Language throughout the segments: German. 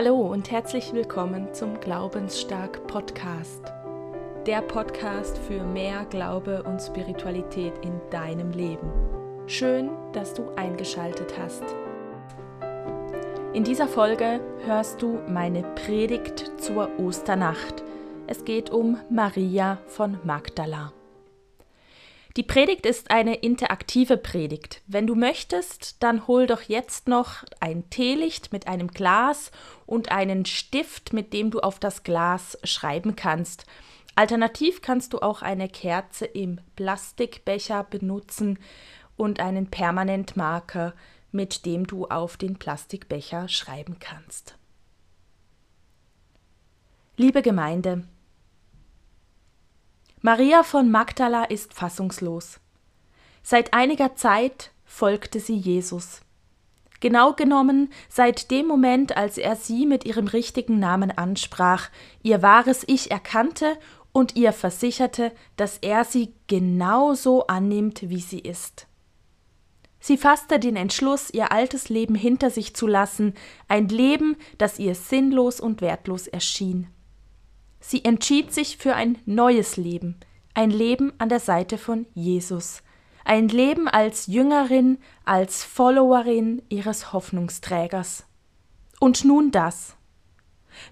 Hallo und herzlich willkommen zum Glaubensstark Podcast. Der Podcast für mehr Glaube und Spiritualität in deinem Leben. Schön, dass du eingeschaltet hast. In dieser Folge hörst du meine Predigt zur Osternacht. Es geht um Maria von Magdala. Die Predigt ist eine interaktive Predigt. Wenn du möchtest, dann hol doch jetzt noch ein Teelicht mit einem Glas und einen Stift, mit dem du auf das Glas schreiben kannst. Alternativ kannst du auch eine Kerze im Plastikbecher benutzen und einen Permanentmarker, mit dem du auf den Plastikbecher schreiben kannst. Liebe Gemeinde, Maria von Magdala ist fassungslos. Seit einiger Zeit folgte sie Jesus. Genau genommen seit dem Moment, als er sie mit ihrem richtigen Namen ansprach, ihr wahres Ich erkannte und ihr versicherte, dass er sie genauso annimmt, wie sie ist. Sie fasste den Entschluss, ihr altes Leben hinter sich zu lassen, ein Leben, das ihr sinnlos und wertlos erschien. Sie entschied sich für ein neues Leben, ein Leben an der Seite von Jesus, ein Leben als Jüngerin, als Followerin ihres Hoffnungsträgers. Und nun das.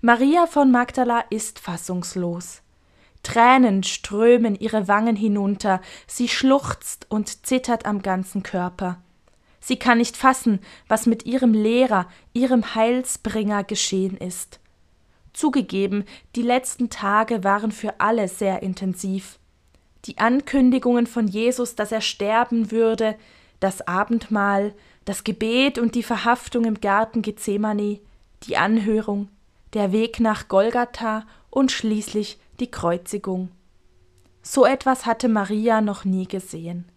Maria von Magdala ist fassungslos. Tränen strömen ihre Wangen hinunter, sie schluchzt und zittert am ganzen Körper. Sie kann nicht fassen, was mit ihrem Lehrer, ihrem Heilsbringer geschehen ist. Zugegeben, die letzten Tage waren für alle sehr intensiv. Die Ankündigungen von Jesus, dass er sterben würde, das Abendmahl, das Gebet und die Verhaftung im Garten Gethsemane, die Anhörung, der Weg nach Golgatha und schließlich die Kreuzigung. So etwas hatte Maria noch nie gesehen.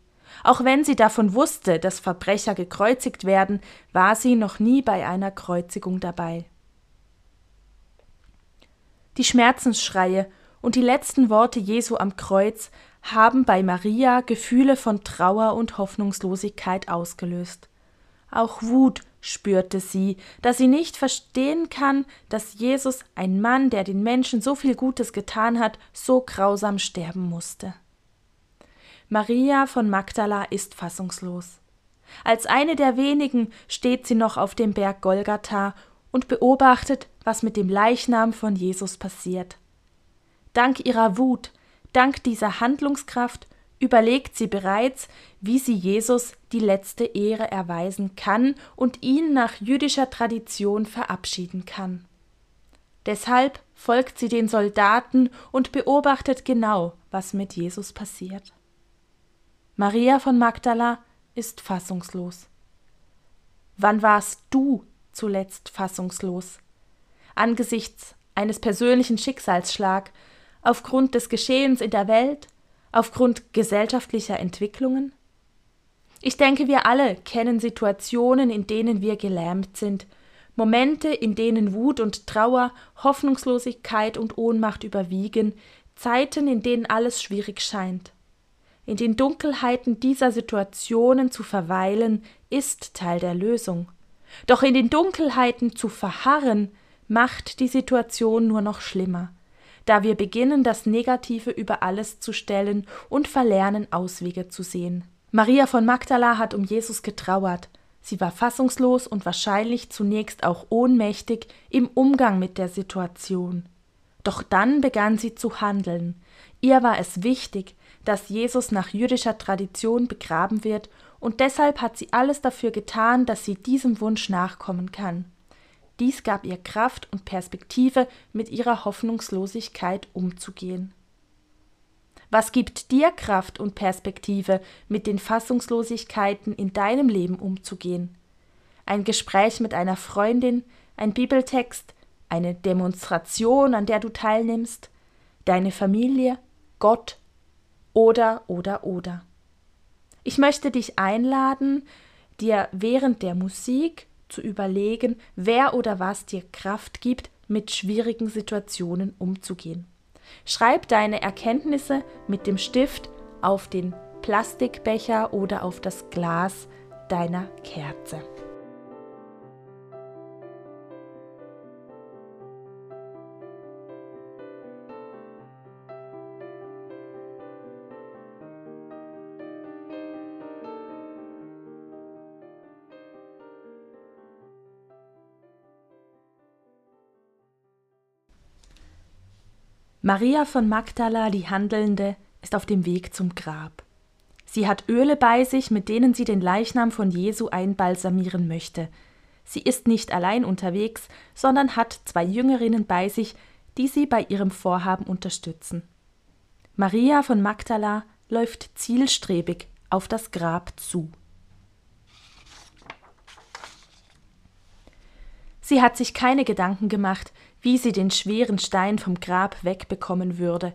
Auch wenn sie davon wusste, dass Verbrecher gekreuzigt werden, war sie noch nie bei einer Kreuzigung dabei. Die Schmerzensschreie und die letzten Worte Jesu am Kreuz haben bei Maria Gefühle von Trauer und Hoffnungslosigkeit ausgelöst. Auch Wut spürte sie, dass sie nicht verstehen kann, dass Jesus, ein Mann, der den Menschen so viel Gutes getan hat, so grausam sterben musste. Maria von Magdala ist fassungslos. Als eine der wenigen steht sie noch auf dem Berg Golgatha und beobachtet, was mit dem Leichnam von Jesus passiert. Dank ihrer Wut, dank dieser Handlungskraft überlegt sie bereits, wie sie Jesus die letzte Ehre erweisen kann und ihn nach jüdischer Tradition verabschieden kann. Deshalb folgt sie den Soldaten und beobachtet genau, was mit Jesus passiert. Maria von Magdala ist fassungslos. Wann warst du zuletzt fassungslos. Angesichts eines persönlichen Schicksalsschlag, aufgrund des Geschehens in der Welt, aufgrund gesellschaftlicher Entwicklungen? Ich denke, wir alle kennen Situationen, in denen wir gelähmt sind, Momente, in denen Wut und Trauer, Hoffnungslosigkeit und Ohnmacht überwiegen, Zeiten, in denen alles schwierig scheint. In den Dunkelheiten dieser Situationen zu verweilen, ist Teil der Lösung. Doch in den Dunkelheiten zu verharren, macht die Situation nur noch schlimmer, da wir beginnen, das Negative über alles zu stellen und verlernen, Auswege zu sehen. Maria von Magdala hat um Jesus getrauert. Sie war fassungslos und wahrscheinlich zunächst auch ohnmächtig im Umgang mit der Situation. Doch dann begann sie zu handeln. Ihr war es wichtig, dass Jesus nach jüdischer Tradition begraben wird und deshalb hat sie alles dafür getan, dass sie diesem Wunsch nachkommen kann. Dies gab ihr Kraft und Perspektive, mit ihrer Hoffnungslosigkeit umzugehen. Was gibt dir Kraft und Perspektive, mit den Fassungslosigkeiten in deinem Leben umzugehen? Ein Gespräch mit einer Freundin, ein Bibeltext, eine Demonstration, an der du teilnimmst, deine Familie, Gott oder oder oder. Ich möchte dich einladen, dir während der Musik zu überlegen, wer oder was dir Kraft gibt, mit schwierigen Situationen umzugehen. Schreib deine Erkenntnisse mit dem Stift auf den Plastikbecher oder auf das Glas deiner Kerze. Maria von Magdala, die Handelnde, ist auf dem Weg zum Grab. Sie hat Öle bei sich, mit denen sie den Leichnam von Jesu einbalsamieren möchte. Sie ist nicht allein unterwegs, sondern hat zwei Jüngerinnen bei sich, die sie bei ihrem Vorhaben unterstützen. Maria von Magdala läuft zielstrebig auf das Grab zu. Sie hat sich keine Gedanken gemacht, wie sie den schweren Stein vom Grab wegbekommen würde.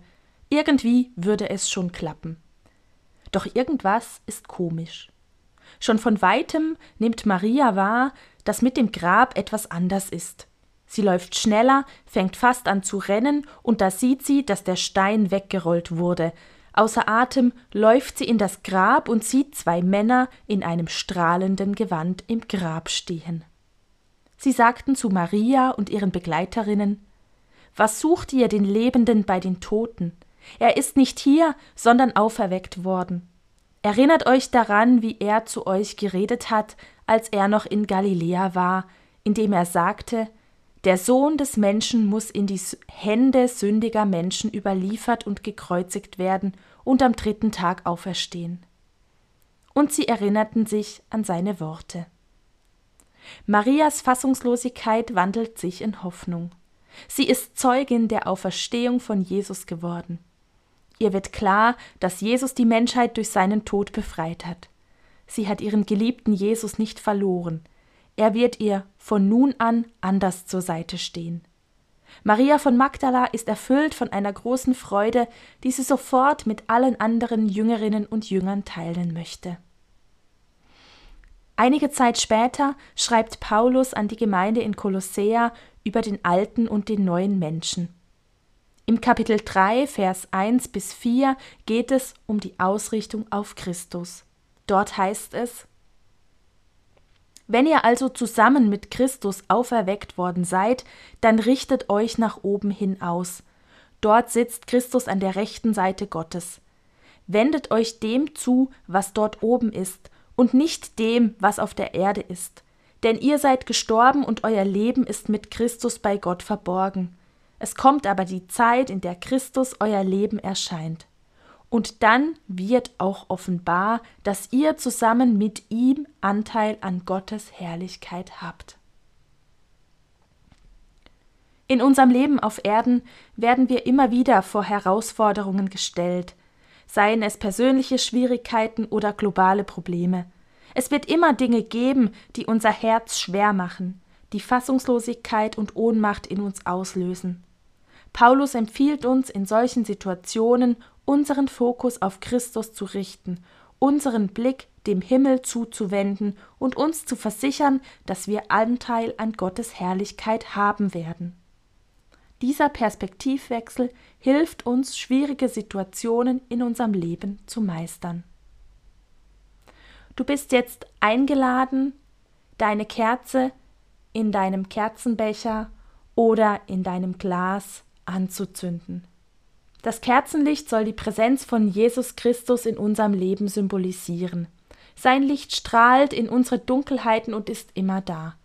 Irgendwie würde es schon klappen. Doch irgendwas ist komisch. Schon von weitem nimmt Maria wahr, dass mit dem Grab etwas anders ist. Sie läuft schneller, fängt fast an zu rennen, und da sieht sie, dass der Stein weggerollt wurde. Außer Atem läuft sie in das Grab und sieht zwei Männer in einem strahlenden Gewand im Grab stehen. Sie sagten zu Maria und ihren Begleiterinnen Was sucht ihr den Lebenden bei den Toten? Er ist nicht hier, sondern auferweckt worden. Erinnert euch daran, wie er zu euch geredet hat, als er noch in Galiläa war, indem er sagte, der Sohn des Menschen muss in die Hände sündiger Menschen überliefert und gekreuzigt werden und am dritten Tag auferstehen. Und sie erinnerten sich an seine Worte. Marias Fassungslosigkeit wandelt sich in Hoffnung. Sie ist Zeugin der Auferstehung von Jesus geworden. Ihr wird klar, dass Jesus die Menschheit durch seinen Tod befreit hat. Sie hat ihren geliebten Jesus nicht verloren. Er wird ihr von nun an anders zur Seite stehen. Maria von Magdala ist erfüllt von einer großen Freude, die sie sofort mit allen anderen Jüngerinnen und Jüngern teilen möchte. Einige Zeit später schreibt Paulus an die Gemeinde in Kolossea über den alten und den neuen Menschen. Im Kapitel 3, Vers 1 bis 4 geht es um die Ausrichtung auf Christus. Dort heißt es, Wenn ihr also zusammen mit Christus auferweckt worden seid, dann richtet euch nach oben hin aus. Dort sitzt Christus an der rechten Seite Gottes. Wendet euch dem zu, was dort oben ist, und nicht dem, was auf der Erde ist. Denn ihr seid gestorben und euer Leben ist mit Christus bei Gott verborgen. Es kommt aber die Zeit, in der Christus euer Leben erscheint. Und dann wird auch offenbar, dass ihr zusammen mit ihm Anteil an Gottes Herrlichkeit habt. In unserem Leben auf Erden werden wir immer wieder vor Herausforderungen gestellt, seien es persönliche Schwierigkeiten oder globale Probleme. Es wird immer Dinge geben, die unser Herz schwer machen, die Fassungslosigkeit und Ohnmacht in uns auslösen. Paulus empfiehlt uns in solchen Situationen, unseren Fokus auf Christus zu richten, unseren Blick dem Himmel zuzuwenden und uns zu versichern, dass wir Anteil an Gottes Herrlichkeit haben werden. Dieser Perspektivwechsel hilft uns, schwierige Situationen in unserem Leben zu meistern. Du bist jetzt eingeladen, deine Kerze in deinem Kerzenbecher oder in deinem Glas anzuzünden. Das Kerzenlicht soll die Präsenz von Jesus Christus in unserem Leben symbolisieren. Sein Licht strahlt in unsere Dunkelheiten und ist immer da.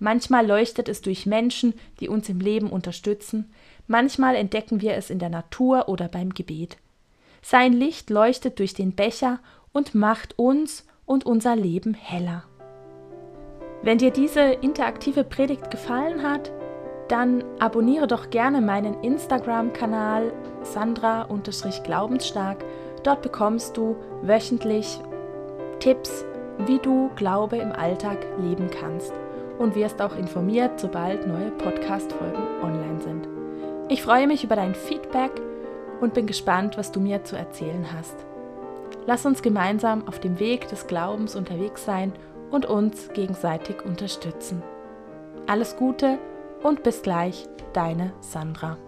Manchmal leuchtet es durch Menschen, die uns im Leben unterstützen, manchmal entdecken wir es in der Natur oder beim Gebet. Sein Licht leuchtet durch den Becher und macht uns und unser Leben heller. Wenn dir diese interaktive Predigt gefallen hat, dann abonniere doch gerne meinen Instagram-Kanal Sandra-Glaubensstark. Dort bekommst du wöchentlich Tipps, wie du Glaube im Alltag leben kannst und wirst auch informiert, sobald neue Podcast-Folgen online sind. Ich freue mich über dein Feedback und bin gespannt, was du mir zu erzählen hast. Lass uns gemeinsam auf dem Weg des Glaubens unterwegs sein und uns gegenseitig unterstützen. Alles Gute und bis gleich, deine Sandra.